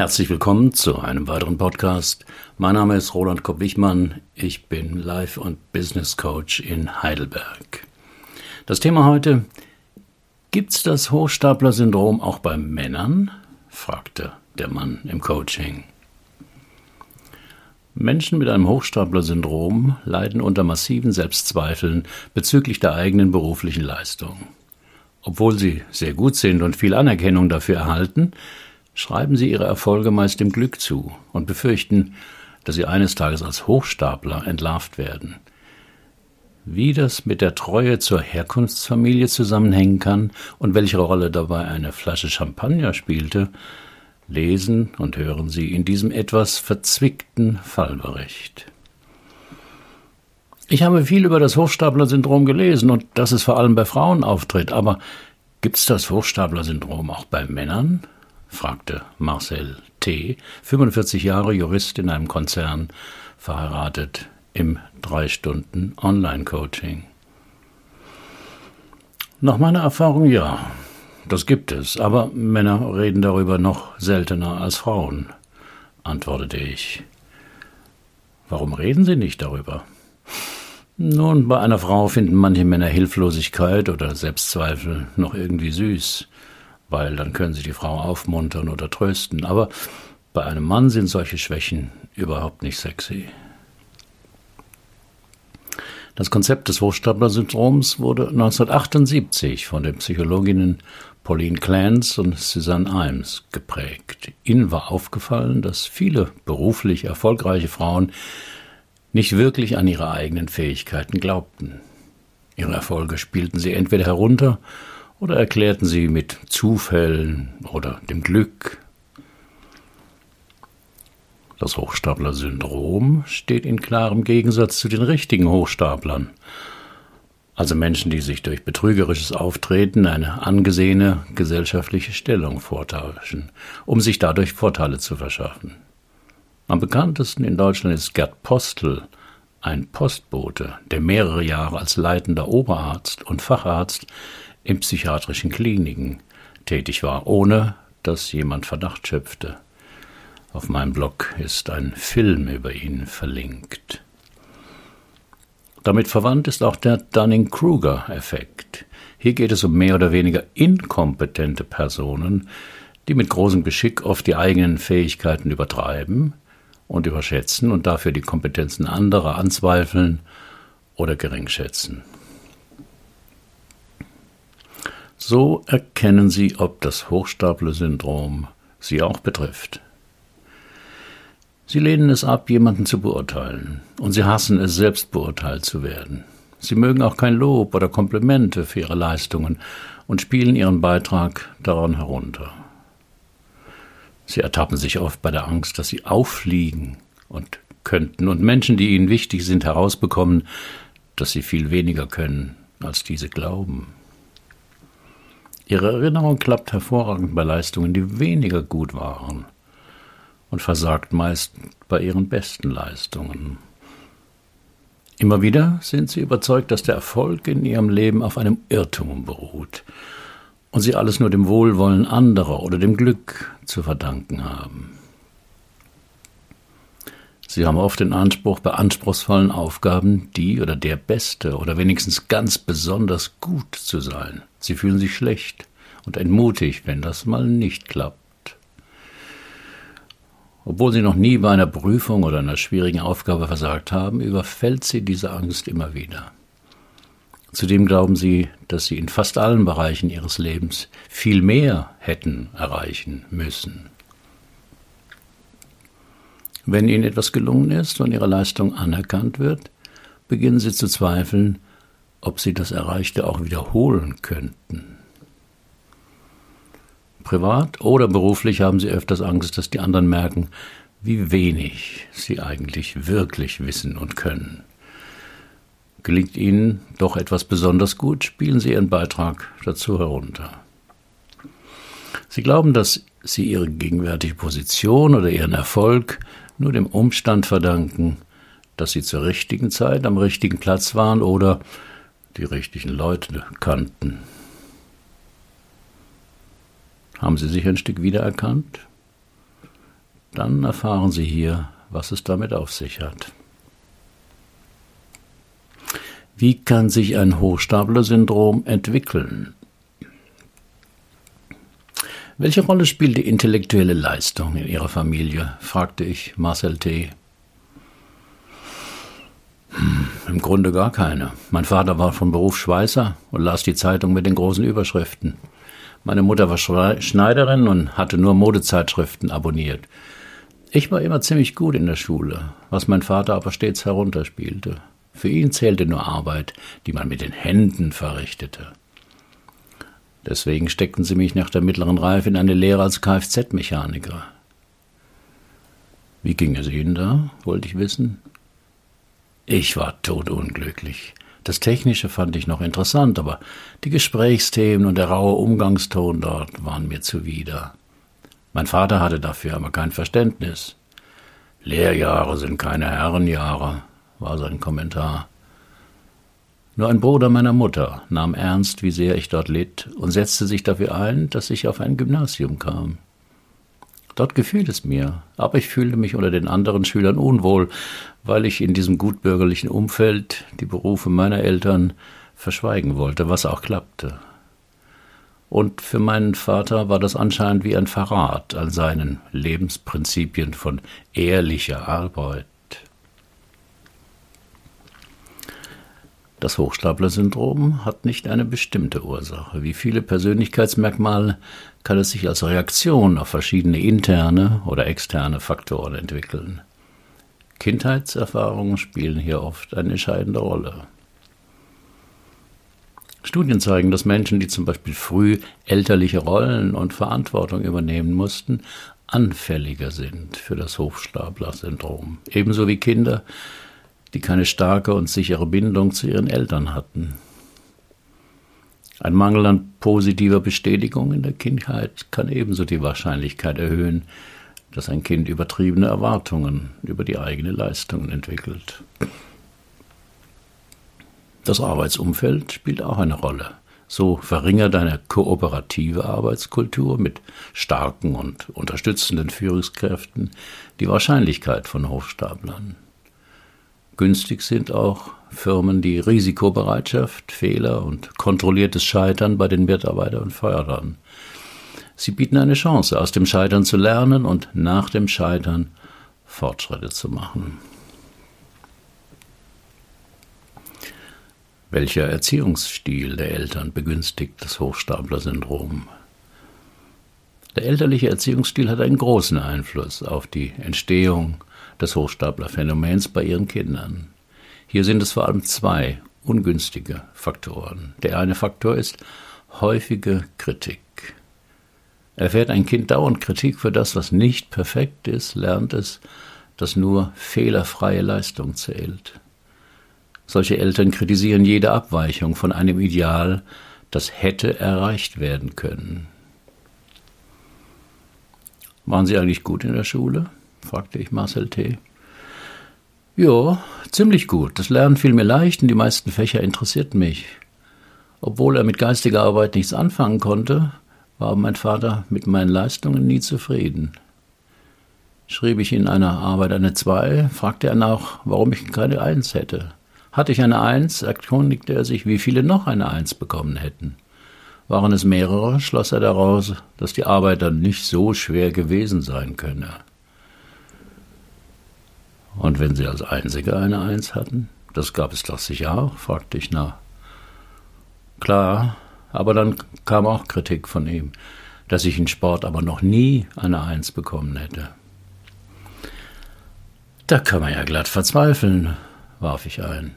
Herzlich willkommen zu einem weiteren Podcast. Mein Name ist Roland Kopp-Wichmann. Ich bin Life- und Business Coach in Heidelberg. Das Thema heute: Gibt's das Hochstapler-Syndrom auch bei Männern? fragte der Mann im Coaching. Menschen mit einem Hochstapler-Syndrom leiden unter massiven Selbstzweifeln bezüglich der eigenen beruflichen Leistung. Obwohl sie sehr gut sind und viel Anerkennung dafür erhalten, schreiben sie ihre Erfolge meist dem Glück zu und befürchten, dass sie eines Tages als Hochstapler entlarvt werden. Wie das mit der Treue zur Herkunftsfamilie zusammenhängen kann und welche Rolle dabei eine Flasche Champagner spielte, lesen und hören Sie in diesem etwas verzwickten Fallbericht. Ich habe viel über das Hochstapler-Syndrom gelesen und dass es vor allem bei Frauen auftritt, aber gibt's das Hochstapler-Syndrom auch bei Männern? Fragte Marcel T., 45 Jahre Jurist in einem Konzern, verheiratet im drei Stunden Online-Coaching. Nach meiner Erfahrung ja, das gibt es, aber Männer reden darüber noch seltener als Frauen, antwortete ich. Warum reden sie nicht darüber? Nun, bei einer Frau finden manche Männer Hilflosigkeit oder Selbstzweifel noch irgendwie süß weil dann können sie die Frau aufmuntern oder trösten. Aber bei einem Mann sind solche Schwächen überhaupt nicht sexy. Das Konzept des Hochstapler-Syndroms wurde 1978 von den Psychologinnen Pauline Clance und Suzanne Imes geprägt. Ihnen war aufgefallen, dass viele beruflich erfolgreiche Frauen nicht wirklich an ihre eigenen Fähigkeiten glaubten. Ihre Erfolge spielten sie entweder herunter oder erklärten sie mit Zufällen oder dem Glück. Das Hochstapler-Syndrom steht in klarem Gegensatz zu den richtigen Hochstaplern, also Menschen, die sich durch betrügerisches Auftreten eine angesehene gesellschaftliche Stellung vortauschen, um sich dadurch Vorteile zu verschaffen. Am bekanntesten in Deutschland ist Gerd Postel, ein Postbote, der mehrere Jahre als leitender Oberarzt und Facharzt in psychiatrischen Kliniken tätig war, ohne dass jemand Verdacht schöpfte. Auf meinem Blog ist ein Film über ihn verlinkt. Damit verwandt ist auch der Dunning-Kruger-Effekt. Hier geht es um mehr oder weniger inkompetente Personen, die mit großem Geschick oft die eigenen Fähigkeiten übertreiben und überschätzen und dafür die Kompetenzen anderer anzweifeln oder geringschätzen. So erkennen Sie, ob das Hochstapler-Syndrom Sie auch betrifft. Sie lehnen es ab, jemanden zu beurteilen, und Sie hassen es, selbst beurteilt zu werden. Sie mögen auch kein Lob oder Komplimente für Ihre Leistungen und spielen Ihren Beitrag daran herunter. Sie ertappen sich oft bei der Angst, dass Sie auffliegen und könnten und Menschen, die Ihnen wichtig sind, herausbekommen, dass Sie viel weniger können, als diese glauben. Ihre Erinnerung klappt hervorragend bei Leistungen, die weniger gut waren und versagt meist bei ihren besten Leistungen. Immer wieder sind sie überzeugt, dass der Erfolg in ihrem Leben auf einem Irrtum beruht und sie alles nur dem Wohlwollen anderer oder dem Glück zu verdanken haben. Sie haben oft den Anspruch, bei anspruchsvollen Aufgaben die oder der Beste oder wenigstens ganz besonders gut zu sein. Sie fühlen sich schlecht und entmutigt, wenn das mal nicht klappt. Obwohl sie noch nie bei einer Prüfung oder einer schwierigen Aufgabe versagt haben, überfällt sie diese Angst immer wieder. Zudem glauben sie, dass sie in fast allen Bereichen ihres Lebens viel mehr hätten erreichen müssen. Wenn ihnen etwas gelungen ist und ihre Leistung anerkannt wird, beginnen sie zu zweifeln, ob sie das Erreichte auch wiederholen könnten. Privat oder beruflich haben sie öfters Angst, dass die anderen merken, wie wenig sie eigentlich wirklich wissen und können. Gelingt ihnen doch etwas besonders gut, spielen sie ihren Beitrag dazu herunter. Sie glauben, dass sie ihre gegenwärtige Position oder ihren Erfolg nur dem Umstand verdanken, dass sie zur richtigen Zeit am richtigen Platz waren oder die richtigen Leute kannten. Haben Sie sich ein Stück wiedererkannt? Dann erfahren Sie hier, was es damit auf sich hat. Wie kann sich ein Hochstapler-Syndrom entwickeln? Welche Rolle spielt die intellektuelle Leistung in Ihrer Familie? fragte ich Marcel T. Hm, Im Grunde gar keine. Mein Vater war von Beruf Schweißer und las die Zeitung mit den großen Überschriften. Meine Mutter war Schneiderin und hatte nur Modezeitschriften abonniert. Ich war immer ziemlich gut in der Schule, was mein Vater aber stets herunterspielte. Für ihn zählte nur Arbeit, die man mit den Händen verrichtete. Deswegen steckten sie mich nach der mittleren Reife in eine Lehre als Kfz-Mechaniker. Wie ging es Ihnen da, wollte ich wissen. Ich war todunglücklich. Das Technische fand ich noch interessant, aber die Gesprächsthemen und der raue Umgangston dort waren mir zuwider. Mein Vater hatte dafür aber kein Verständnis. Lehrjahre sind keine Herrenjahre, war sein Kommentar. Nur ein Bruder meiner Mutter nahm ernst, wie sehr ich dort litt, und setzte sich dafür ein, dass ich auf ein Gymnasium kam. Dort gefiel es mir, aber ich fühlte mich unter den anderen Schülern unwohl, weil ich in diesem gutbürgerlichen Umfeld die Berufe meiner Eltern verschweigen wollte, was auch klappte und für meinen Vater war das anscheinend wie ein Verrat an seinen Lebensprinzipien von ehrlicher Arbeit. Das Hochstapler-Syndrom hat nicht eine bestimmte Ursache. Wie viele Persönlichkeitsmerkmale kann es sich als Reaktion auf verschiedene interne oder externe Faktoren entwickeln. Kindheitserfahrungen spielen hier oft eine entscheidende Rolle. Studien zeigen, dass Menschen, die zum Beispiel früh elterliche Rollen und Verantwortung übernehmen mussten, anfälliger sind für das Hochstapler-Syndrom. Ebenso wie Kinder, die keine starke und sichere Bindung zu ihren Eltern hatten. Ein Mangel an positiver Bestätigung in der Kindheit kann ebenso die Wahrscheinlichkeit erhöhen, dass ein Kind übertriebene Erwartungen über die eigene Leistung entwickelt. Das Arbeitsumfeld spielt auch eine Rolle. So verringert eine kooperative Arbeitskultur mit starken und unterstützenden Führungskräften die Wahrscheinlichkeit von Hochstaplern. Günstig sind auch Firmen, die Risikobereitschaft, Fehler und kontrolliertes Scheitern bei den Mitarbeitern fördern. Sie bieten eine Chance, aus dem Scheitern zu lernen und nach dem Scheitern Fortschritte zu machen. Welcher Erziehungsstil der Eltern begünstigt das Hochstapler-Syndrom? Der elterliche Erziehungsstil hat einen großen Einfluss auf die Entstehung des Hochstapler-Phänomens bei ihren Kindern. Hier sind es vor allem zwei ungünstige Faktoren. Der eine Faktor ist häufige Kritik. Erfährt ein Kind dauernd Kritik für das, was nicht perfekt ist, lernt es, dass nur fehlerfreie Leistung zählt. Solche Eltern kritisieren jede Abweichung von einem Ideal, das hätte erreicht werden können. Waren Sie eigentlich gut in der Schule? Fragte ich Marcel T. Ja, ziemlich gut. Das Lernen fiel mir leicht und die meisten Fächer interessierten mich. Obwohl er mit geistiger Arbeit nichts anfangen konnte, war mein Vater mit meinen Leistungen nie zufrieden. Schrieb ich in einer Arbeit eine Zwei, fragte er nach, warum ich keine Eins hätte. Hatte ich eine Eins, erkundigte er sich, wie viele noch eine Eins bekommen hätten. Waren es mehrere, schloss er daraus, dass die Arbeit dann nicht so schwer gewesen sein könne. Und wenn Sie als Einzige eine Eins hatten? Das gab es doch sicher auch, fragte ich nach. Klar, aber dann kam auch Kritik von ihm, dass ich in Sport aber noch nie eine Eins bekommen hätte. Da kann man ja glatt verzweifeln, warf ich ein.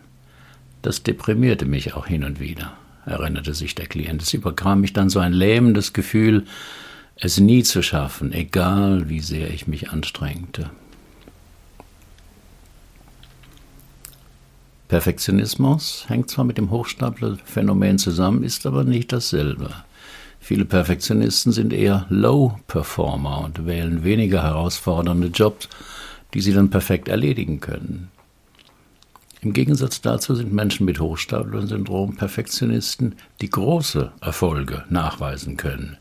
Das deprimierte mich auch hin und wieder, erinnerte sich der Klient. Es überkam mich dann so ein lähmendes Gefühl, es nie zu schaffen, egal wie sehr ich mich anstrengte. Perfektionismus hängt zwar mit dem Hochstapler-Phänomen zusammen, ist aber nicht dasselbe. Viele Perfektionisten sind eher Low-Performer und wählen weniger herausfordernde Jobs, die sie dann perfekt erledigen können. Im Gegensatz dazu sind Menschen mit Hochstapler-Syndrom Perfektionisten, die große Erfolge nachweisen können.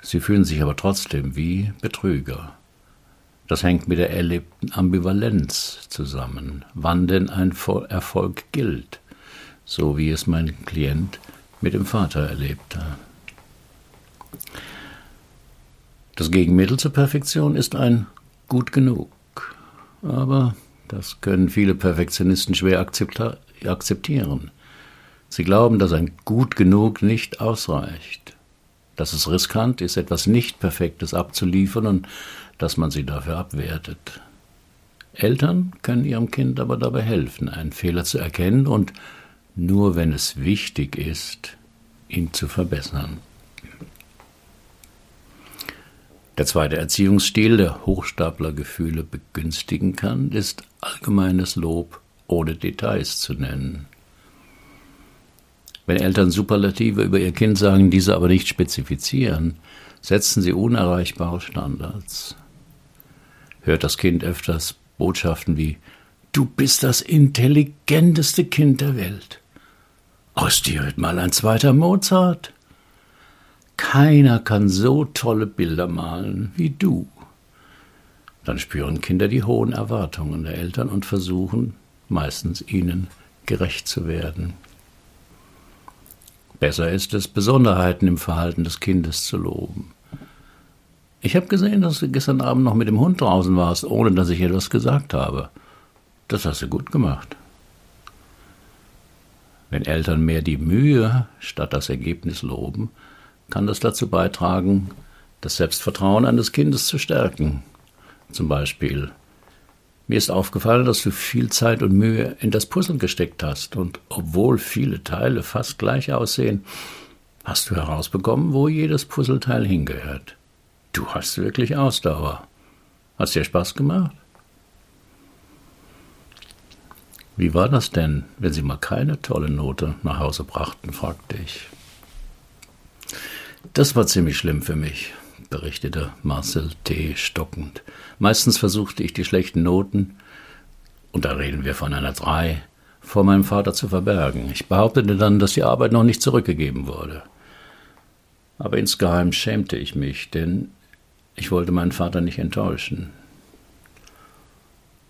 Sie fühlen sich aber trotzdem wie Betrüger. Das hängt mit der erlebten Ambivalenz zusammen, wann denn ein Erfolg gilt, so wie es mein Klient mit dem Vater erlebte. Das Gegenmittel zur Perfektion ist ein gut genug, aber das können viele Perfektionisten schwer akzeptieren. Sie glauben, dass ein gut genug nicht ausreicht, dass es riskant ist, etwas nicht Perfektes abzuliefern und dass man sie dafür abwertet. Eltern können ihrem Kind aber dabei helfen, einen Fehler zu erkennen und nur wenn es wichtig ist, ihn zu verbessern. Der zweite Erziehungsstil, der Hochstaplergefühle begünstigen kann, ist allgemeines Lob ohne Details zu nennen. Wenn Eltern Superlative über ihr Kind sagen, diese aber nicht spezifizieren, setzen sie unerreichbare Standards hört das Kind öfters Botschaften wie Du bist das intelligenteste Kind der Welt. Aus dir wird mal ein zweiter Mozart. Keiner kann so tolle Bilder malen wie du. Dann spüren Kinder die hohen Erwartungen der Eltern und versuchen meistens ihnen gerecht zu werden. Besser ist es, Besonderheiten im Verhalten des Kindes zu loben. Ich habe gesehen, dass du gestern Abend noch mit dem Hund draußen warst, ohne dass ich etwas gesagt habe. Das hast du gut gemacht. Wenn Eltern mehr die Mühe statt das Ergebnis loben, kann das dazu beitragen, das Selbstvertrauen eines Kindes zu stärken. Zum Beispiel, mir ist aufgefallen, dass du viel Zeit und Mühe in das Puzzle gesteckt hast, und obwohl viele Teile fast gleich aussehen, hast du herausbekommen, wo jedes Puzzleteil hingehört. Du hast wirklich Ausdauer. Hast dir Spaß gemacht? Wie war das denn, wenn Sie mal keine tolle Note nach Hause brachten? fragte ich. Das war ziemlich schlimm für mich, berichtete Marcel T. stockend. Meistens versuchte ich die schlechten Noten, und da reden wir von einer Drei, vor meinem Vater zu verbergen. Ich behauptete dann, dass die Arbeit noch nicht zurückgegeben wurde. Aber insgeheim schämte ich mich, denn ich wollte meinen Vater nicht enttäuschen.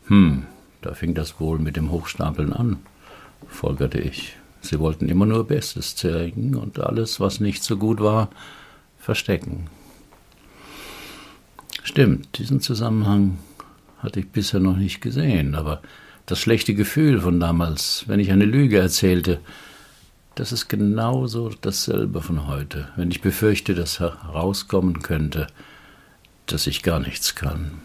Hm, da fing das wohl mit dem Hochstapeln an, folgerte ich. Sie wollten immer nur Bestes zeigen und alles, was nicht so gut war, verstecken. Stimmt, diesen Zusammenhang hatte ich bisher noch nicht gesehen, aber das schlechte Gefühl von damals, wenn ich eine Lüge erzählte, das ist genauso dasselbe von heute, wenn ich befürchte, dass herauskommen könnte, dass ich gar nichts kann.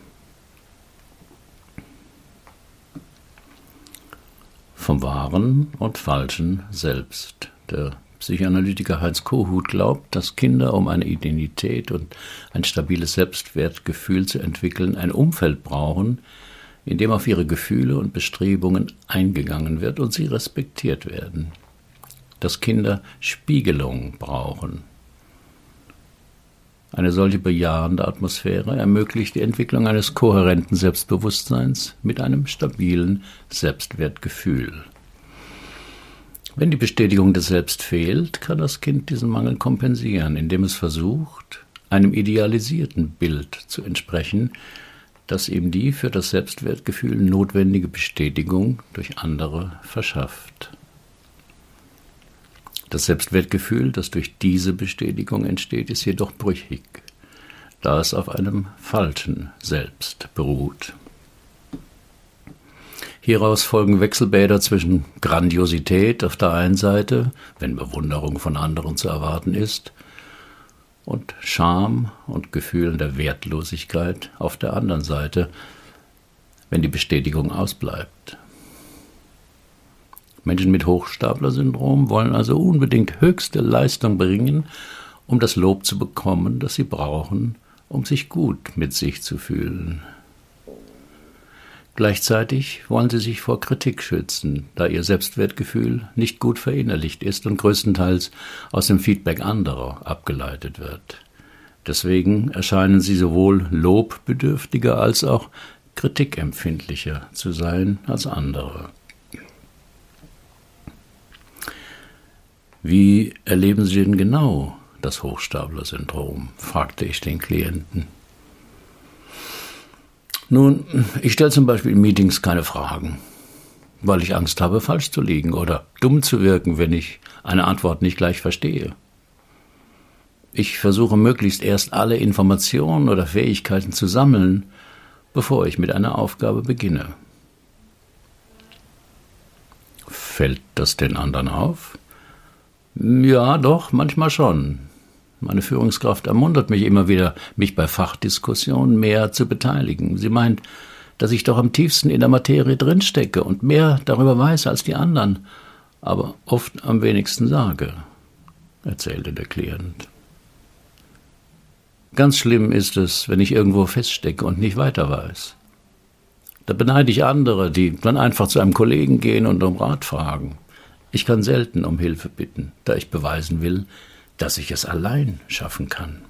Vom Wahren und Falschen selbst. Der Psychoanalytiker Heinz Kohut glaubt, dass Kinder, um eine Identität und ein stabiles Selbstwertgefühl zu entwickeln, ein Umfeld brauchen, in dem auf ihre Gefühle und Bestrebungen eingegangen wird und sie respektiert werden. Dass Kinder Spiegelung brauchen, eine solche bejahende Atmosphäre ermöglicht die Entwicklung eines kohärenten Selbstbewusstseins mit einem stabilen Selbstwertgefühl. Wenn die Bestätigung des Selbst fehlt, kann das Kind diesen Mangel kompensieren, indem es versucht, einem idealisierten Bild zu entsprechen, das ihm die für das Selbstwertgefühl notwendige Bestätigung durch andere verschafft. Das Selbstwertgefühl, das durch diese Bestätigung entsteht, ist jedoch brüchig, da es auf einem falschen Selbst beruht. Hieraus folgen Wechselbäder zwischen Grandiosität auf der einen Seite, wenn Bewunderung von anderen zu erwarten ist, und Scham und Gefühlen der Wertlosigkeit auf der anderen Seite, wenn die Bestätigung ausbleibt. Menschen mit Hochstapler-Syndrom wollen also unbedingt höchste Leistung bringen, um das Lob zu bekommen, das sie brauchen, um sich gut mit sich zu fühlen. Gleichzeitig wollen sie sich vor Kritik schützen, da ihr Selbstwertgefühl nicht gut verinnerlicht ist und größtenteils aus dem Feedback anderer abgeleitet wird. Deswegen erscheinen sie sowohl lobbedürftiger als auch kritikempfindlicher zu sein als andere. Wie erleben Sie denn genau das Hochstapler-Syndrom? fragte ich den Klienten. Nun, ich stelle zum Beispiel in Meetings keine Fragen, weil ich Angst habe, falsch zu liegen oder dumm zu wirken, wenn ich eine Antwort nicht gleich verstehe. Ich versuche möglichst erst alle Informationen oder Fähigkeiten zu sammeln, bevor ich mit einer Aufgabe beginne. Fällt das den anderen auf? Ja, doch, manchmal schon. Meine Führungskraft ermuntert mich immer wieder, mich bei Fachdiskussionen mehr zu beteiligen. Sie meint, dass ich doch am tiefsten in der Materie drinstecke und mehr darüber weiß als die anderen, aber oft am wenigsten sage, erzählte der Klient. Ganz schlimm ist es, wenn ich irgendwo feststecke und nicht weiter weiß. Da beneide ich andere, die dann einfach zu einem Kollegen gehen und um Rat fragen. Ich kann selten um Hilfe bitten, da ich beweisen will, dass ich es allein schaffen kann.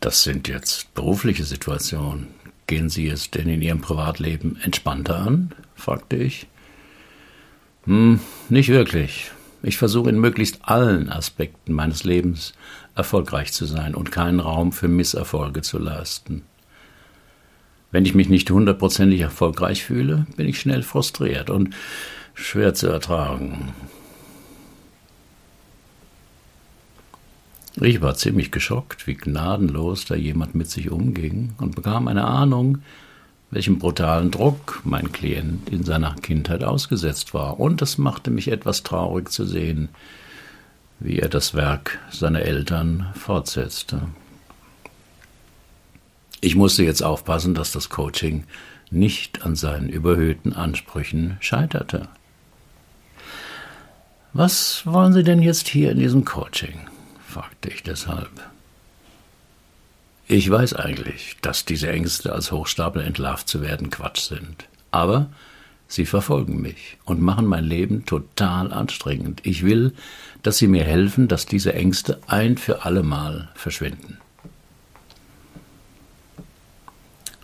Das sind jetzt berufliche Situationen. Gehen Sie es denn in Ihrem Privatleben entspannter an? fragte ich. Hm, nicht wirklich. Ich versuche in möglichst allen Aspekten meines Lebens erfolgreich zu sein und keinen Raum für Misserfolge zu leisten. Wenn ich mich nicht hundertprozentig erfolgreich fühle, bin ich schnell frustriert und schwer zu ertragen. Ich war ziemlich geschockt, wie gnadenlos da jemand mit sich umging und bekam eine Ahnung, welchem brutalen Druck mein Klient in seiner Kindheit ausgesetzt war. Und es machte mich etwas traurig zu sehen, wie er das Werk seiner Eltern fortsetzte. Ich musste jetzt aufpassen, dass das Coaching nicht an seinen überhöhten Ansprüchen scheiterte. Was wollen Sie denn jetzt hier in diesem Coaching? Fragte ich deshalb. Ich weiß eigentlich, dass diese Ängste als Hochstapler entlarvt zu werden Quatsch sind. Aber sie verfolgen mich und machen mein Leben total anstrengend. Ich will, dass sie mir helfen, dass diese Ängste ein für allemal verschwinden.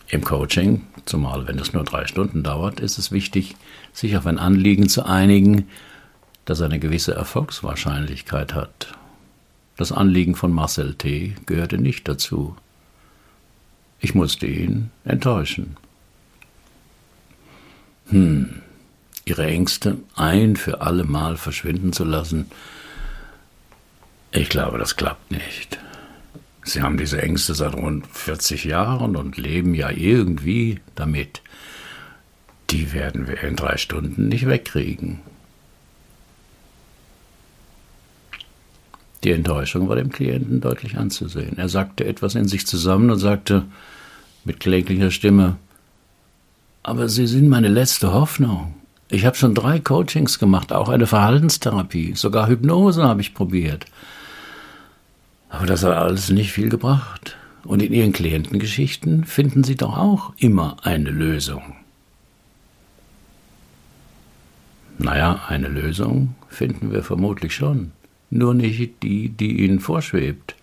Im Coaching, zumal wenn es nur drei Stunden dauert, ist es wichtig, sich auf ein Anliegen zu einigen, das eine gewisse Erfolgswahrscheinlichkeit hat. Das Anliegen von Marcel T. gehörte nicht dazu. Ich musste ihn enttäuschen. Hm, ihre Ängste ein für alle Mal verschwinden zu lassen, ich glaube, das klappt nicht. Sie haben diese Ängste seit rund 40 Jahren und leben ja irgendwie damit. Die werden wir in drei Stunden nicht wegkriegen. Die Enttäuschung war dem Klienten deutlich anzusehen. Er sagte etwas in sich zusammen und sagte mit kläglicher Stimme, aber Sie sind meine letzte Hoffnung. Ich habe schon drei Coachings gemacht, auch eine Verhaltenstherapie, sogar Hypnose habe ich probiert. Aber das hat alles nicht viel gebracht. Und in Ihren Klientengeschichten finden Sie doch auch immer eine Lösung. Naja, eine Lösung finden wir vermutlich schon nur nicht die, die ihnen vorschwebt,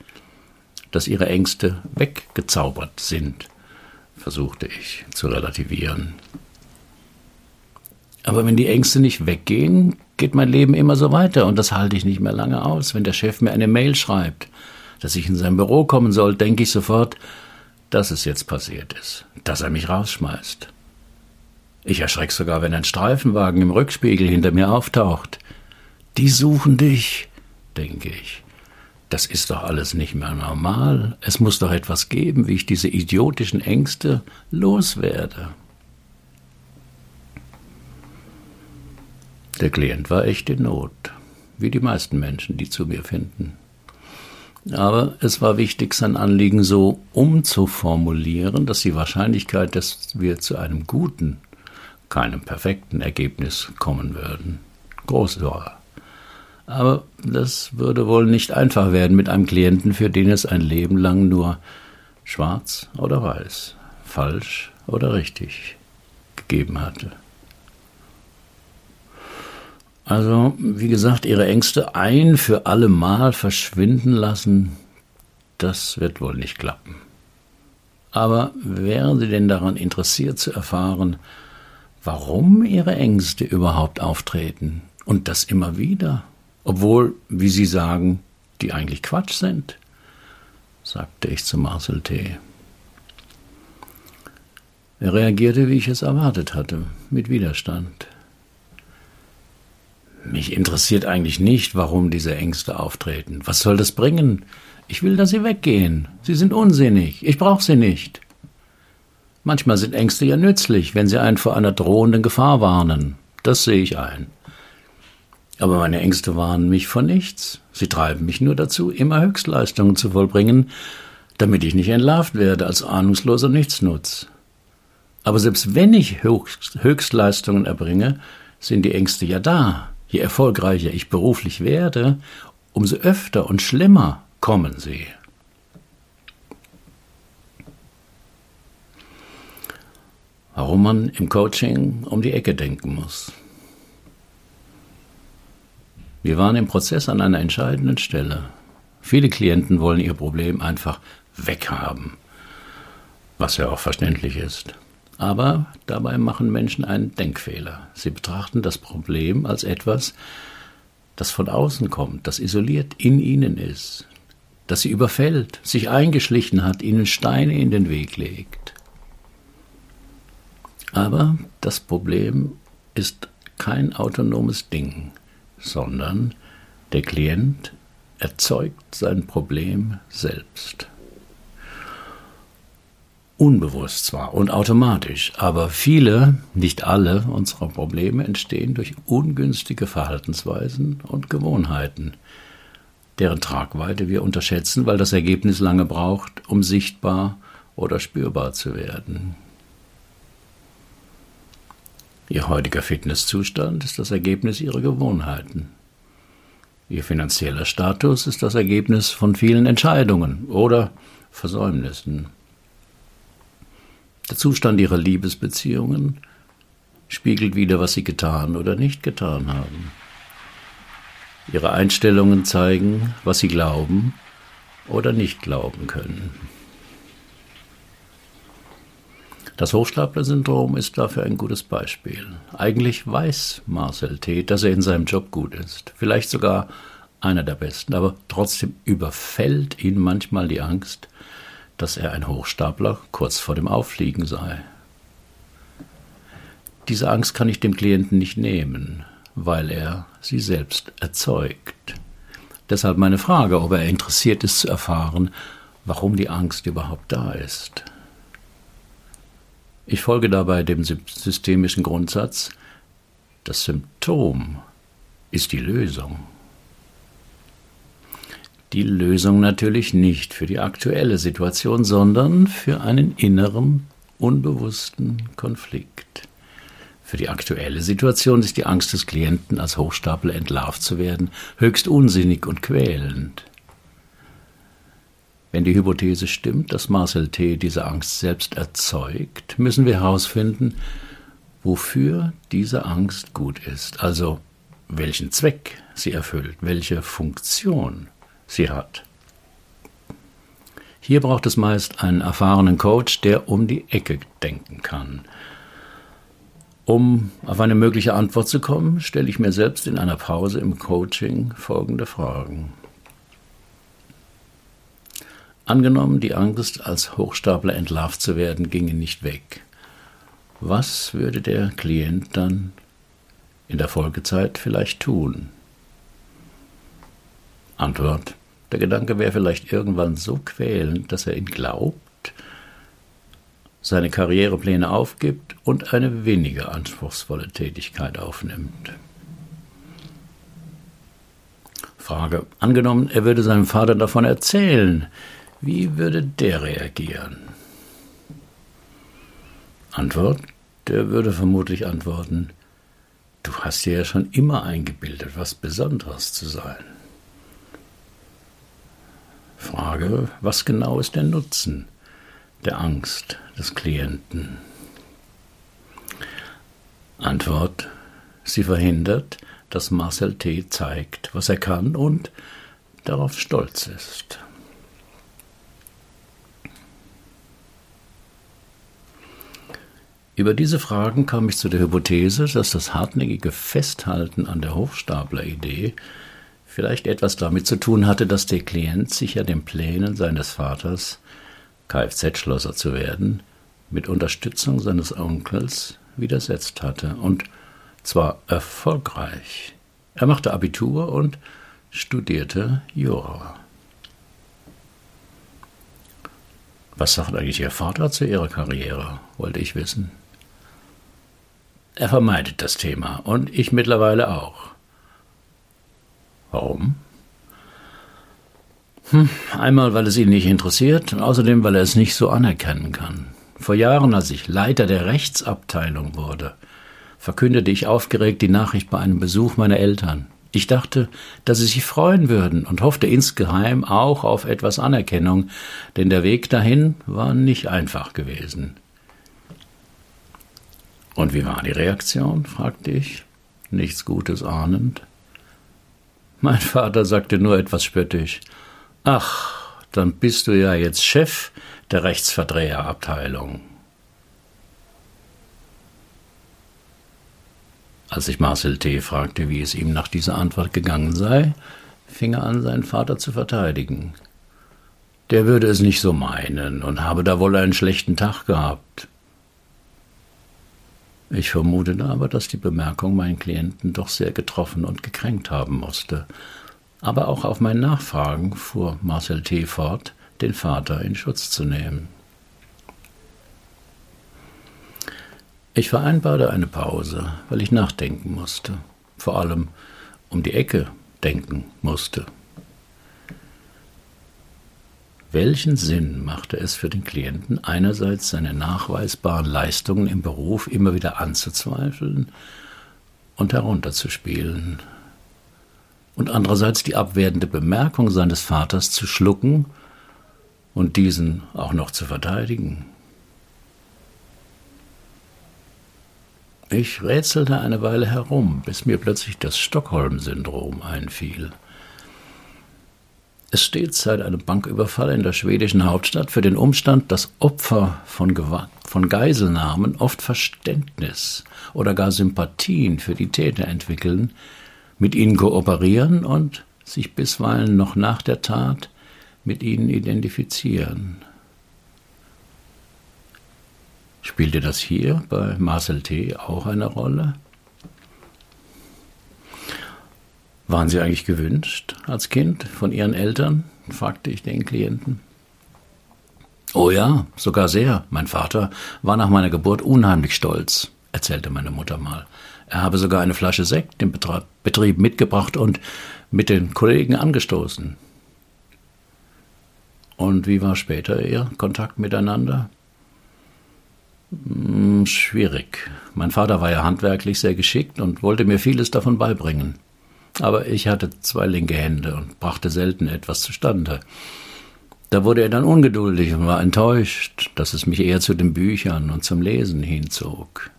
dass ihre Ängste weggezaubert sind, versuchte ich zu relativieren. Aber wenn die Ängste nicht weggehen, geht mein Leben immer so weiter und das halte ich nicht mehr lange aus. Wenn der Chef mir eine Mail schreibt, dass ich in sein Büro kommen soll, denke ich sofort, dass es jetzt passiert ist, dass er mich rausschmeißt. Ich erschrecke sogar, wenn ein Streifenwagen im Rückspiegel hinter mir auftaucht. Die suchen dich, denke ich. Das ist doch alles nicht mehr normal. Es muss doch etwas geben, wie ich diese idiotischen Ängste loswerde. Der Klient war echt in Not, wie die meisten Menschen, die zu mir finden. Aber es war wichtig, sein Anliegen so umzuformulieren, dass die Wahrscheinlichkeit, dass wir zu einem guten, keinem perfekten Ergebnis kommen würden, groß war. Aber das würde wohl nicht einfach werden mit einem Klienten, für den es ein Leben lang nur schwarz oder weiß, falsch oder richtig gegeben hatte. Also, wie gesagt, ihre Ängste ein für alle Mal verschwinden lassen, das wird wohl nicht klappen. Aber wären Sie denn daran interessiert zu erfahren, warum Ihre Ängste überhaupt auftreten und das immer wieder? Obwohl, wie Sie sagen, die eigentlich Quatsch sind, sagte ich zu Marcel T. Er reagierte, wie ich es erwartet hatte, mit Widerstand. Mich interessiert eigentlich nicht, warum diese Ängste auftreten. Was soll das bringen? Ich will, dass sie weggehen. Sie sind unsinnig. Ich brauche sie nicht. Manchmal sind Ängste ja nützlich, wenn sie einen vor einer drohenden Gefahr warnen. Das sehe ich ein. Aber meine Ängste warnen mich vor nichts. Sie treiben mich nur dazu, immer Höchstleistungen zu vollbringen, damit ich nicht entlarvt werde als ahnungsloser Nichtsnutz. Aber selbst wenn ich Höchst Höchstleistungen erbringe, sind die Ängste ja da. Je erfolgreicher ich beruflich werde, umso öfter und schlimmer kommen sie. Warum man im Coaching um die Ecke denken muss. Wir waren im Prozess an einer entscheidenden Stelle. Viele Klienten wollen ihr Problem einfach weghaben, was ja auch verständlich ist. Aber dabei machen Menschen einen Denkfehler. Sie betrachten das Problem als etwas, das von außen kommt, das isoliert in ihnen ist, das sie überfällt, sich eingeschlichen hat, ihnen Steine in den Weg legt. Aber das Problem ist kein autonomes Ding, sondern der Klient erzeugt sein Problem selbst. Unbewusst zwar und automatisch, aber viele, nicht alle unserer Probleme entstehen durch ungünstige Verhaltensweisen und Gewohnheiten, deren Tragweite wir unterschätzen, weil das Ergebnis lange braucht, um sichtbar oder spürbar zu werden. Ihr heutiger Fitnesszustand ist das Ergebnis Ihrer Gewohnheiten. Ihr finanzieller Status ist das Ergebnis von vielen Entscheidungen oder Versäumnissen. Der Zustand ihrer Liebesbeziehungen spiegelt wider, was sie getan oder nicht getan haben. Ihre Einstellungen zeigen, was sie glauben oder nicht glauben können. Das Hochstapler-Syndrom ist dafür ein gutes Beispiel. Eigentlich weiß Marcel T., dass er in seinem Job gut ist, vielleicht sogar einer der besten, aber trotzdem überfällt ihn manchmal die Angst, dass er ein Hochstapler kurz vor dem Auffliegen sei. Diese Angst kann ich dem Klienten nicht nehmen, weil er sie selbst erzeugt. Deshalb meine Frage, ob er interessiert ist zu erfahren, warum die Angst überhaupt da ist. Ich folge dabei dem systemischen Grundsatz, das Symptom ist die Lösung die Lösung natürlich nicht für die aktuelle Situation, sondern für einen inneren, unbewussten Konflikt. Für die aktuelle Situation ist die Angst des Klienten, als Hochstapler entlarvt zu werden, höchst unsinnig und quälend. Wenn die Hypothese stimmt, dass Marcel T. diese Angst selbst erzeugt, müssen wir herausfinden, wofür diese Angst gut ist, also welchen Zweck sie erfüllt, welche Funktion sie hat. Hier braucht es meist einen erfahrenen Coach, der um die Ecke denken kann. Um auf eine mögliche Antwort zu kommen, stelle ich mir selbst in einer Pause im Coaching folgende Fragen. Angenommen, die Angst, als Hochstapler entlarvt zu werden, ginge nicht weg. Was würde der Klient dann in der Folgezeit vielleicht tun? Antwort. Der Gedanke wäre vielleicht irgendwann so quälend, dass er ihn glaubt, seine Karrierepläne aufgibt und eine weniger anspruchsvolle Tätigkeit aufnimmt. Frage. Angenommen, er würde seinem Vater davon erzählen, wie würde der reagieren? Antwort. Der würde vermutlich antworten, du hast dir ja schon immer eingebildet, was Besonderes zu sein. Frage, was genau ist der Nutzen der Angst des Klienten? Antwort, sie verhindert, dass Marcel T. zeigt, was er kann und darauf stolz ist. Über diese Fragen kam ich zu der Hypothese, dass das hartnäckige Festhalten an der Hochstapler-Idee vielleicht etwas damit zu tun hatte, dass der Klient sich ja den Plänen seines Vaters, Kfz-Schlosser zu werden, mit Unterstützung seines Onkels widersetzt hatte, und zwar erfolgreich. Er machte Abitur und studierte Jura. Was sagt eigentlich Ihr Vater zu Ihrer Karriere, wollte ich wissen. Er vermeidet das Thema und ich mittlerweile auch. Warum? Hm, einmal, weil es ihn nicht interessiert und außerdem, weil er es nicht so anerkennen kann. Vor Jahren, als ich Leiter der Rechtsabteilung wurde, verkündete ich aufgeregt die Nachricht bei einem Besuch meiner Eltern. Ich dachte, dass sie sich freuen würden und hoffte insgeheim auch auf etwas Anerkennung, denn der Weg dahin war nicht einfach gewesen. Und wie war die Reaktion? fragte ich, nichts Gutes ahnend. Mein Vater sagte nur etwas spöttisch. Ach, dann bist du ja jetzt Chef der Rechtsverdreherabteilung. Als ich Marcel T. fragte, wie es ihm nach dieser Antwort gegangen sei, fing er an, seinen Vater zu verteidigen. Der würde es nicht so meinen und habe da wohl einen schlechten Tag gehabt. Ich vermutete aber, dass die Bemerkung meinen Klienten doch sehr getroffen und gekränkt haben musste. Aber auch auf mein Nachfragen fuhr Marcel T. fort, den Vater in Schutz zu nehmen. Ich vereinbarte eine Pause, weil ich nachdenken musste, vor allem um die Ecke denken musste. Welchen Sinn machte es für den Klienten, einerseits seine nachweisbaren Leistungen im Beruf immer wieder anzuzweifeln und herunterzuspielen, und andererseits die abwertende Bemerkung seines Vaters zu schlucken und diesen auch noch zu verteidigen? Ich rätselte eine Weile herum, bis mir plötzlich das Stockholm-Syndrom einfiel. Es steht seit einem Banküberfall in der schwedischen Hauptstadt für den Umstand, dass Opfer von, von Geiselnahmen oft Verständnis oder gar Sympathien für die Täter entwickeln, mit ihnen kooperieren und sich bisweilen noch nach der Tat mit ihnen identifizieren. Spielte das hier bei Marcel T. auch eine Rolle? Waren Sie eigentlich gewünscht als Kind von Ihren Eltern? fragte ich den Klienten. Oh ja, sogar sehr. Mein Vater war nach meiner Geburt unheimlich stolz, erzählte meine Mutter mal. Er habe sogar eine Flasche Sekt im Betrieb mitgebracht und mit den Kollegen angestoßen. Und wie war später Ihr Kontakt miteinander? Hm, schwierig. Mein Vater war ja handwerklich sehr geschickt und wollte mir vieles davon beibringen. Aber ich hatte zwei linke Hände und brachte selten etwas zustande. Da wurde er dann ungeduldig und war enttäuscht, dass es mich eher zu den Büchern und zum Lesen hinzog.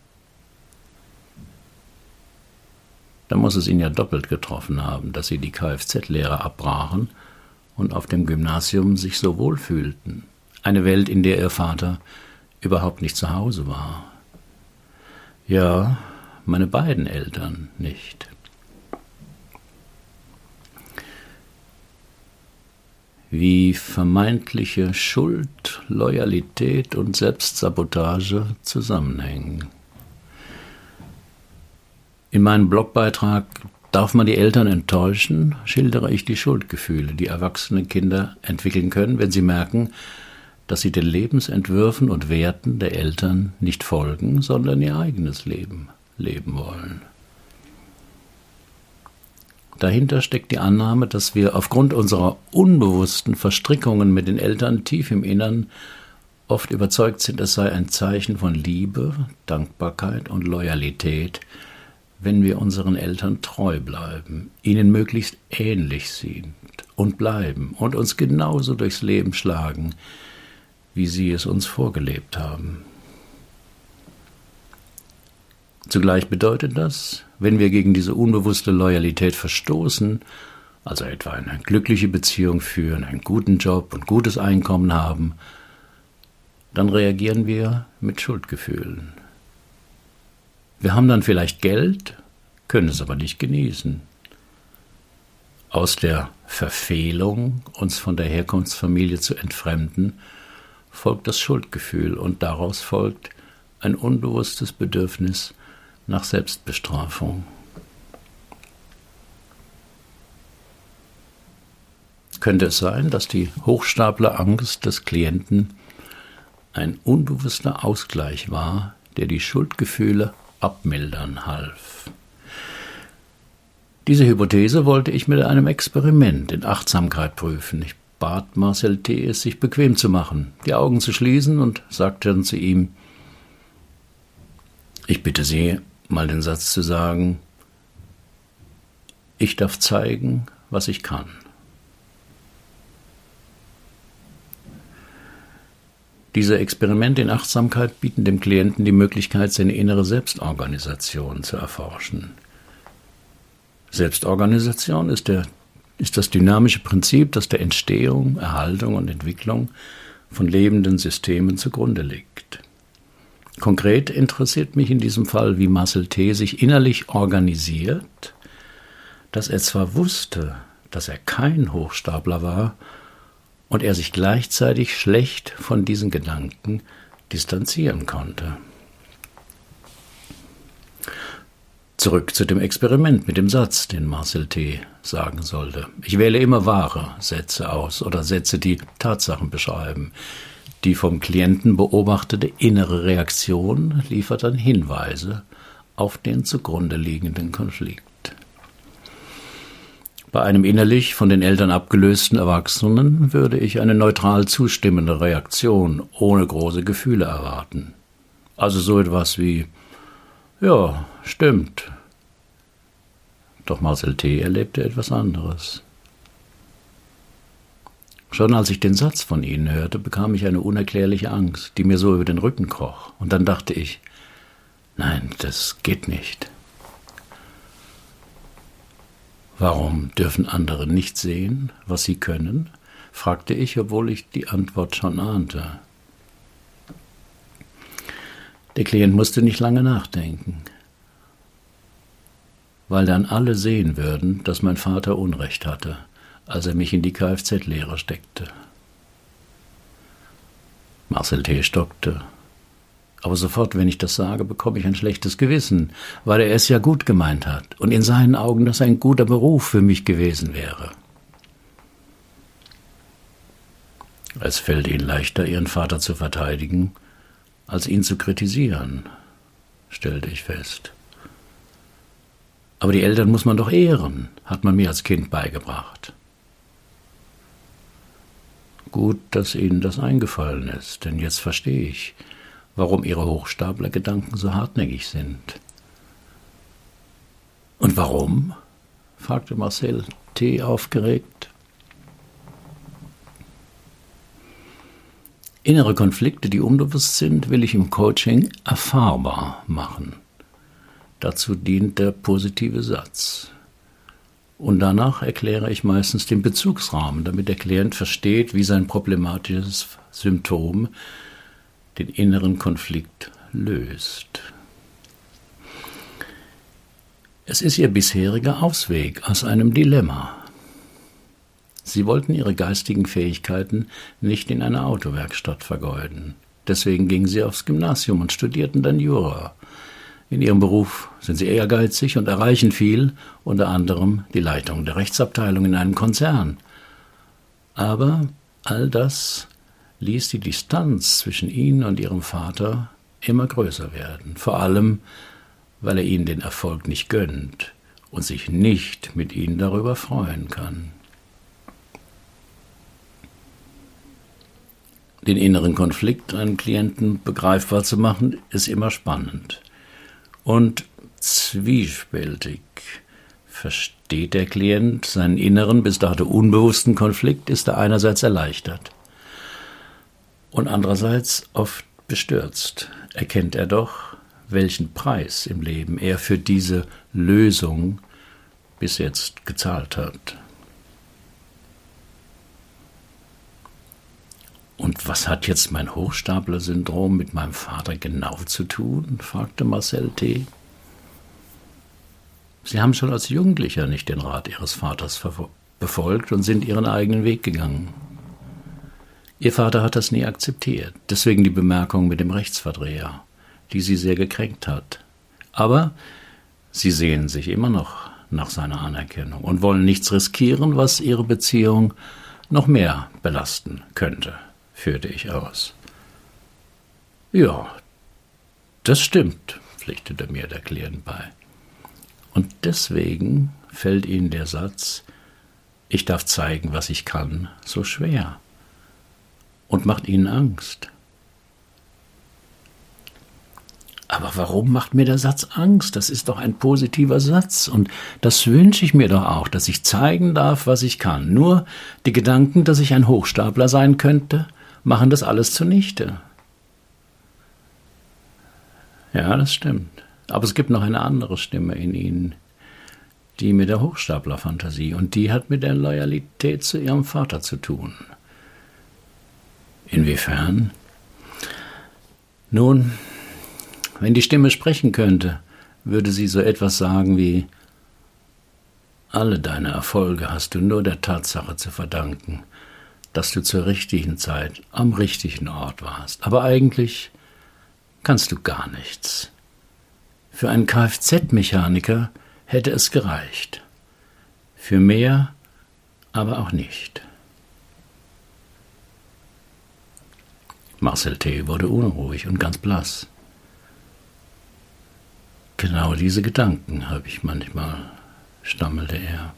Da muss es ihn ja doppelt getroffen haben, dass sie die Kfz-Lehre abbrachen und auf dem Gymnasium sich so wohl fühlten. Eine Welt, in der ihr Vater überhaupt nicht zu Hause war. Ja, meine beiden Eltern nicht. Wie vermeintliche Schuld, Loyalität und Selbstsabotage zusammenhängen. In meinem Blogbeitrag Darf man die Eltern enttäuschen, schildere ich die Schuldgefühle, die erwachsene Kinder entwickeln können, wenn sie merken, dass sie den Lebensentwürfen und Werten der Eltern nicht folgen, sondern ihr eigenes Leben leben wollen. Dahinter steckt die Annahme, dass wir aufgrund unserer unbewussten Verstrickungen mit den Eltern tief im Innern oft überzeugt sind, es sei ein Zeichen von Liebe, Dankbarkeit und Loyalität, wenn wir unseren Eltern treu bleiben, ihnen möglichst ähnlich sind und bleiben und uns genauso durchs Leben schlagen, wie sie es uns vorgelebt haben. Zugleich bedeutet das, wenn wir gegen diese unbewusste Loyalität verstoßen, also etwa eine glückliche Beziehung führen, einen guten Job und gutes Einkommen haben, dann reagieren wir mit Schuldgefühlen. Wir haben dann vielleicht Geld, können es aber nicht genießen. Aus der Verfehlung, uns von der Herkunftsfamilie zu entfremden, folgt das Schuldgefühl und daraus folgt ein unbewusstes Bedürfnis nach Selbstbestrafung. Könnte es sein, dass die Hochstaplerangst des Klienten ein unbewusster Ausgleich war, der die Schuldgefühle abmildern half? Diese Hypothese wollte ich mit einem Experiment in Achtsamkeit prüfen. Ich bat Marcel T. es sich bequem zu machen, die Augen zu schließen und sagte dann zu ihm, ich bitte Sie, mal den Satz zu sagen, ich darf zeigen, was ich kann. Diese Experimente in Achtsamkeit bieten dem Klienten die Möglichkeit, seine innere Selbstorganisation zu erforschen. Selbstorganisation ist, der, ist das dynamische Prinzip, das der Entstehung, Erhaltung und Entwicklung von lebenden Systemen zugrunde liegt. Konkret interessiert mich in diesem Fall, wie Marcel T. sich innerlich organisiert, dass er zwar wusste, dass er kein Hochstapler war, und er sich gleichzeitig schlecht von diesen Gedanken distanzieren konnte. Zurück zu dem Experiment mit dem Satz, den Marcel T. sagen sollte. Ich wähle immer wahre Sätze aus oder Sätze, die Tatsachen beschreiben. Die vom Klienten beobachtete innere Reaktion liefert dann Hinweise auf den zugrunde liegenden Konflikt. Bei einem innerlich von den Eltern abgelösten Erwachsenen würde ich eine neutral zustimmende Reaktion ohne große Gefühle erwarten. Also so etwas wie Ja, stimmt. Doch Marcel T. erlebte etwas anderes. Schon als ich den Satz von Ihnen hörte, bekam ich eine unerklärliche Angst, die mir so über den Rücken kroch. Und dann dachte ich, nein, das geht nicht. Warum dürfen andere nicht sehen, was sie können? fragte ich, obwohl ich die Antwort schon ahnte. Der Klient musste nicht lange nachdenken, weil dann alle sehen würden, dass mein Vater Unrecht hatte, als er mich in die Kfz-Lehre steckte. Marcel T. stockte aber sofort, wenn ich das sage, bekomme ich ein schlechtes Gewissen, weil er es ja gut gemeint hat und in seinen Augen das ein guter Beruf für mich gewesen wäre. Es fällt ihnen leichter, ihren Vater zu verteidigen, als ihn zu kritisieren, stellte ich fest. Aber die Eltern muss man doch ehren, hat man mir als Kind beigebracht. Gut, dass Ihnen das eingefallen ist, denn jetzt verstehe ich, warum ihre Hochstapler-Gedanken so hartnäckig sind. Und warum? fragte Marcel T. aufgeregt. Innere Konflikte, die unbewusst sind, will ich im Coaching erfahrbar machen. Dazu dient der positive Satz. Und danach erkläre ich meistens den Bezugsrahmen, damit der Klient versteht, wie sein problematisches Symptom den inneren Konflikt löst. Es ist ihr bisheriger Ausweg aus einem Dilemma. Sie wollten ihre geistigen Fähigkeiten nicht in einer Autowerkstatt vergeuden. Deswegen gingen sie aufs Gymnasium und studierten dann Jura. In ihrem Beruf sind sie ehrgeizig und erreichen viel, unter anderem die Leitung der Rechtsabteilung in einem Konzern. Aber all das ließ die Distanz zwischen ihnen und ihrem Vater immer größer werden, vor allem weil er ihnen den Erfolg nicht gönnt und sich nicht mit ihnen darüber freuen kann. Den inneren Konflikt einem Klienten begreifbar zu machen, ist immer spannend und zwiespältig. Versteht der Klient seinen inneren, bis dato unbewussten Konflikt, ist er einerseits erleichtert und andererseits oft bestürzt erkennt er doch, welchen Preis im Leben er für diese Lösung bis jetzt gezahlt hat. Und was hat jetzt mein Hochstapler-Syndrom mit meinem Vater genau zu tun? fragte Marcel T. Sie haben schon als Jugendlicher nicht den Rat Ihres Vaters befolgt und sind Ihren eigenen Weg gegangen. Ihr Vater hat das nie akzeptiert, deswegen die Bemerkung mit dem Rechtsverdreher, die sie sehr gekränkt hat. Aber sie sehen sich immer noch nach seiner Anerkennung und wollen nichts riskieren, was ihre Beziehung noch mehr belasten könnte, führte ich aus. Ja, das stimmt, pflichtete mir der Klient bei. Und deswegen fällt Ihnen der Satz, ich darf zeigen, was ich kann, so schwer und macht Ihnen Angst. Aber warum macht mir der Satz Angst? Das ist doch ein positiver Satz und das wünsche ich mir doch auch, dass ich zeigen darf, was ich kann. Nur die Gedanken, dass ich ein Hochstapler sein könnte, machen das alles zunichte. Ja, das stimmt. Aber es gibt noch eine andere Stimme in Ihnen, die mit der Hochstaplerfantasie und die hat mit der Loyalität zu Ihrem Vater zu tun. Inwiefern? Nun, wenn die Stimme sprechen könnte, würde sie so etwas sagen wie Alle deine Erfolge hast du nur der Tatsache zu verdanken, dass du zur richtigen Zeit am richtigen Ort warst. Aber eigentlich kannst du gar nichts. Für einen Kfz-Mechaniker hätte es gereicht. Für mehr aber auch nicht. Marcel T. wurde unruhig und ganz blass. Genau diese Gedanken habe ich manchmal, stammelte er.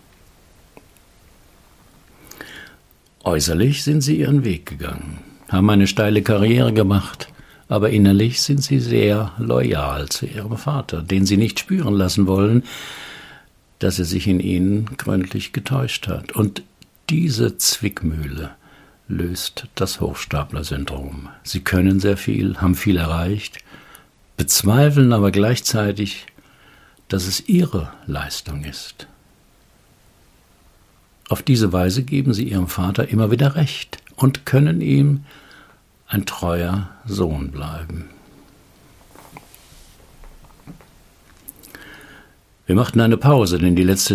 Äußerlich sind sie ihren Weg gegangen, haben eine steile Karriere gemacht, aber innerlich sind sie sehr loyal zu ihrem Vater, den sie nicht spüren lassen wollen, dass er sich in ihnen gründlich getäuscht hat. Und diese Zwickmühle löst das Hochstapler-Syndrom. Sie können sehr viel, haben viel erreicht, bezweifeln aber gleichzeitig, dass es ihre Leistung ist. Auf diese Weise geben sie ihrem Vater immer wieder recht und können ihm ein treuer Sohn bleiben. Wir machten eine Pause, denn die letzte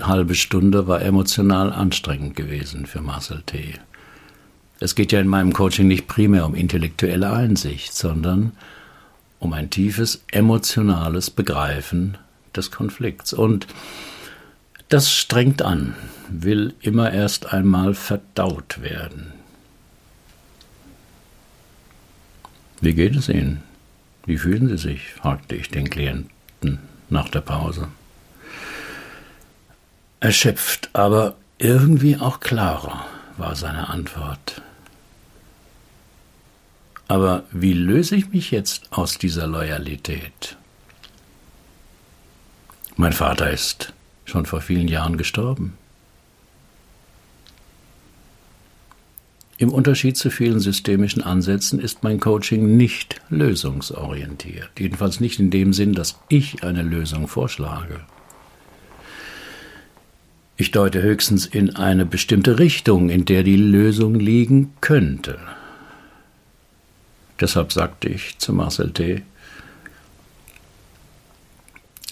halbe Stunde war emotional anstrengend gewesen für Marcel T. Es geht ja in meinem Coaching nicht primär um intellektuelle Einsicht, sondern um ein tiefes emotionales Begreifen des Konflikts. Und das strengt an, will immer erst einmal verdaut werden. Wie geht es Ihnen? Wie fühlen Sie sich? fragte ich den Klienten nach der Pause. Erschöpft, aber irgendwie auch klarer, war seine Antwort. Aber wie löse ich mich jetzt aus dieser Loyalität? Mein Vater ist schon vor vielen Jahren gestorben. Im Unterschied zu vielen systemischen Ansätzen ist mein Coaching nicht lösungsorientiert, jedenfalls nicht in dem Sinn, dass ich eine Lösung vorschlage. Ich deute höchstens in eine bestimmte Richtung, in der die Lösung liegen könnte. Deshalb sagte ich zu Marcel T.,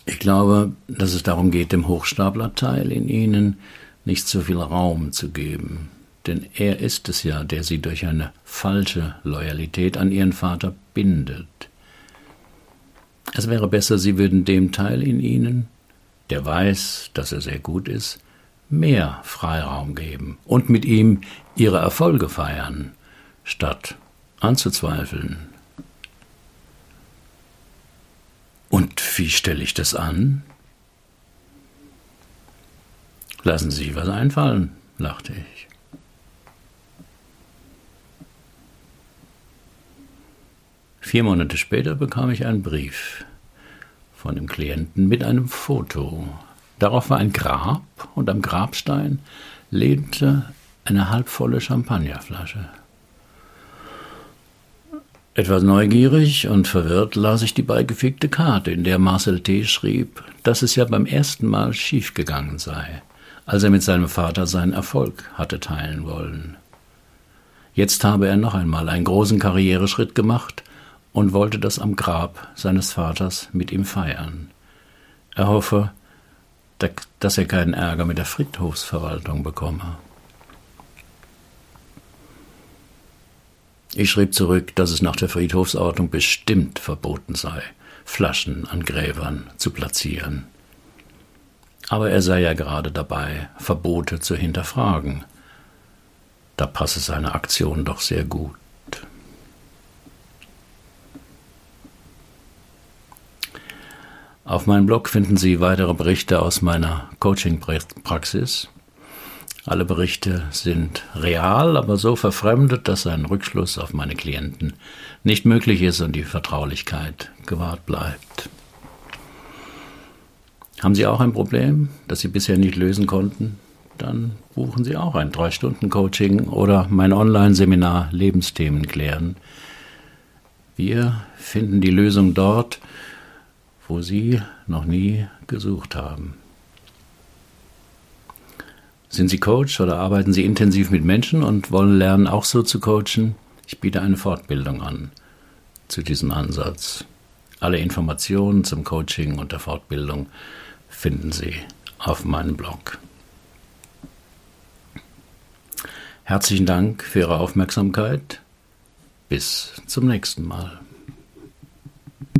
ich glaube, dass es darum geht, dem Hochstaplerteil in Ihnen nicht so viel Raum zu geben. Denn er ist es ja, der Sie durch eine falsche Loyalität an Ihren Vater bindet. Es wäre besser, Sie würden dem Teil in Ihnen, der weiß, dass er sehr gut ist, mehr Freiraum geben und mit ihm Ihre Erfolge feiern, statt anzuzweifeln. Und wie stelle ich das an? Lassen Sie sich was einfallen, lachte ich. Vier Monate später bekam ich einen Brief von dem Klienten mit einem Foto. Darauf war ein Grab und am Grabstein lehnte eine halbvolle Champagnerflasche. Etwas neugierig und verwirrt las ich die beigefügte Karte, in der Marcel T. schrieb, dass es ja beim ersten Mal schiefgegangen sei, als er mit seinem Vater seinen Erfolg hatte teilen wollen. Jetzt habe er noch einmal einen großen Karriereschritt gemacht und wollte das am Grab seines Vaters mit ihm feiern. Er hoffe, dass er keinen Ärger mit der Friedhofsverwaltung bekomme. Ich schrieb zurück, dass es nach der Friedhofsordnung bestimmt verboten sei, Flaschen an Gräbern zu platzieren. Aber er sei ja gerade dabei, Verbote zu hinterfragen. Da passe seine Aktion doch sehr gut. Auf meinem Blog finden Sie weitere Berichte aus meiner Coaching-Praxis. Alle Berichte sind real, aber so verfremdet, dass ein Rückschluss auf meine Klienten nicht möglich ist und die Vertraulichkeit gewahrt bleibt. Haben Sie auch ein Problem, das Sie bisher nicht lösen konnten? Dann buchen Sie auch ein 3-Stunden-Coaching oder mein Online-Seminar Lebensthemen klären. Wir finden die Lösung dort, wo Sie noch nie gesucht haben. Sind Sie Coach oder arbeiten Sie intensiv mit Menschen und wollen lernen, auch so zu coachen? Ich biete eine Fortbildung an zu diesem Ansatz. Alle Informationen zum Coaching und der Fortbildung finden Sie auf meinem Blog. Herzlichen Dank für Ihre Aufmerksamkeit. Bis zum nächsten Mal.